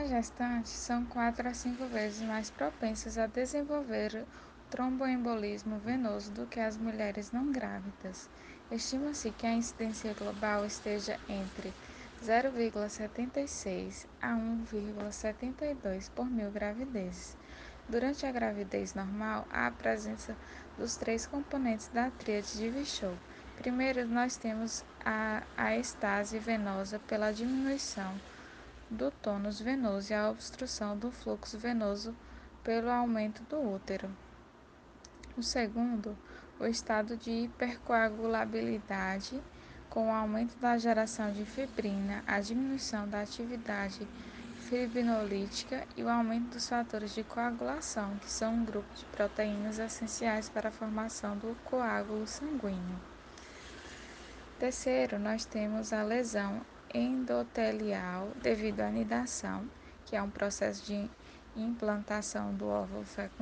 As gestantes são quatro a cinco vezes mais propensas a desenvolver tromboembolismo venoso do que as mulheres não grávidas. Estima-se que a incidência global esteja entre 0,76 a 1,72 por mil gravidezes. Durante a gravidez normal, há a presença dos três componentes da tríade de Virchow. Primeiro, nós temos a, a estase venosa pela diminuição do tônus venoso e a obstrução do fluxo venoso pelo aumento do útero. O segundo, o estado de hipercoagulabilidade, com o aumento da geração de fibrina, a diminuição da atividade fibrinolítica e o aumento dos fatores de coagulação, que são um grupo de proteínas essenciais para a formação do coágulo sanguíneo. Terceiro, nós temos a lesão endotelial devido à anidação, que é um processo de implantação do óvulo fecundado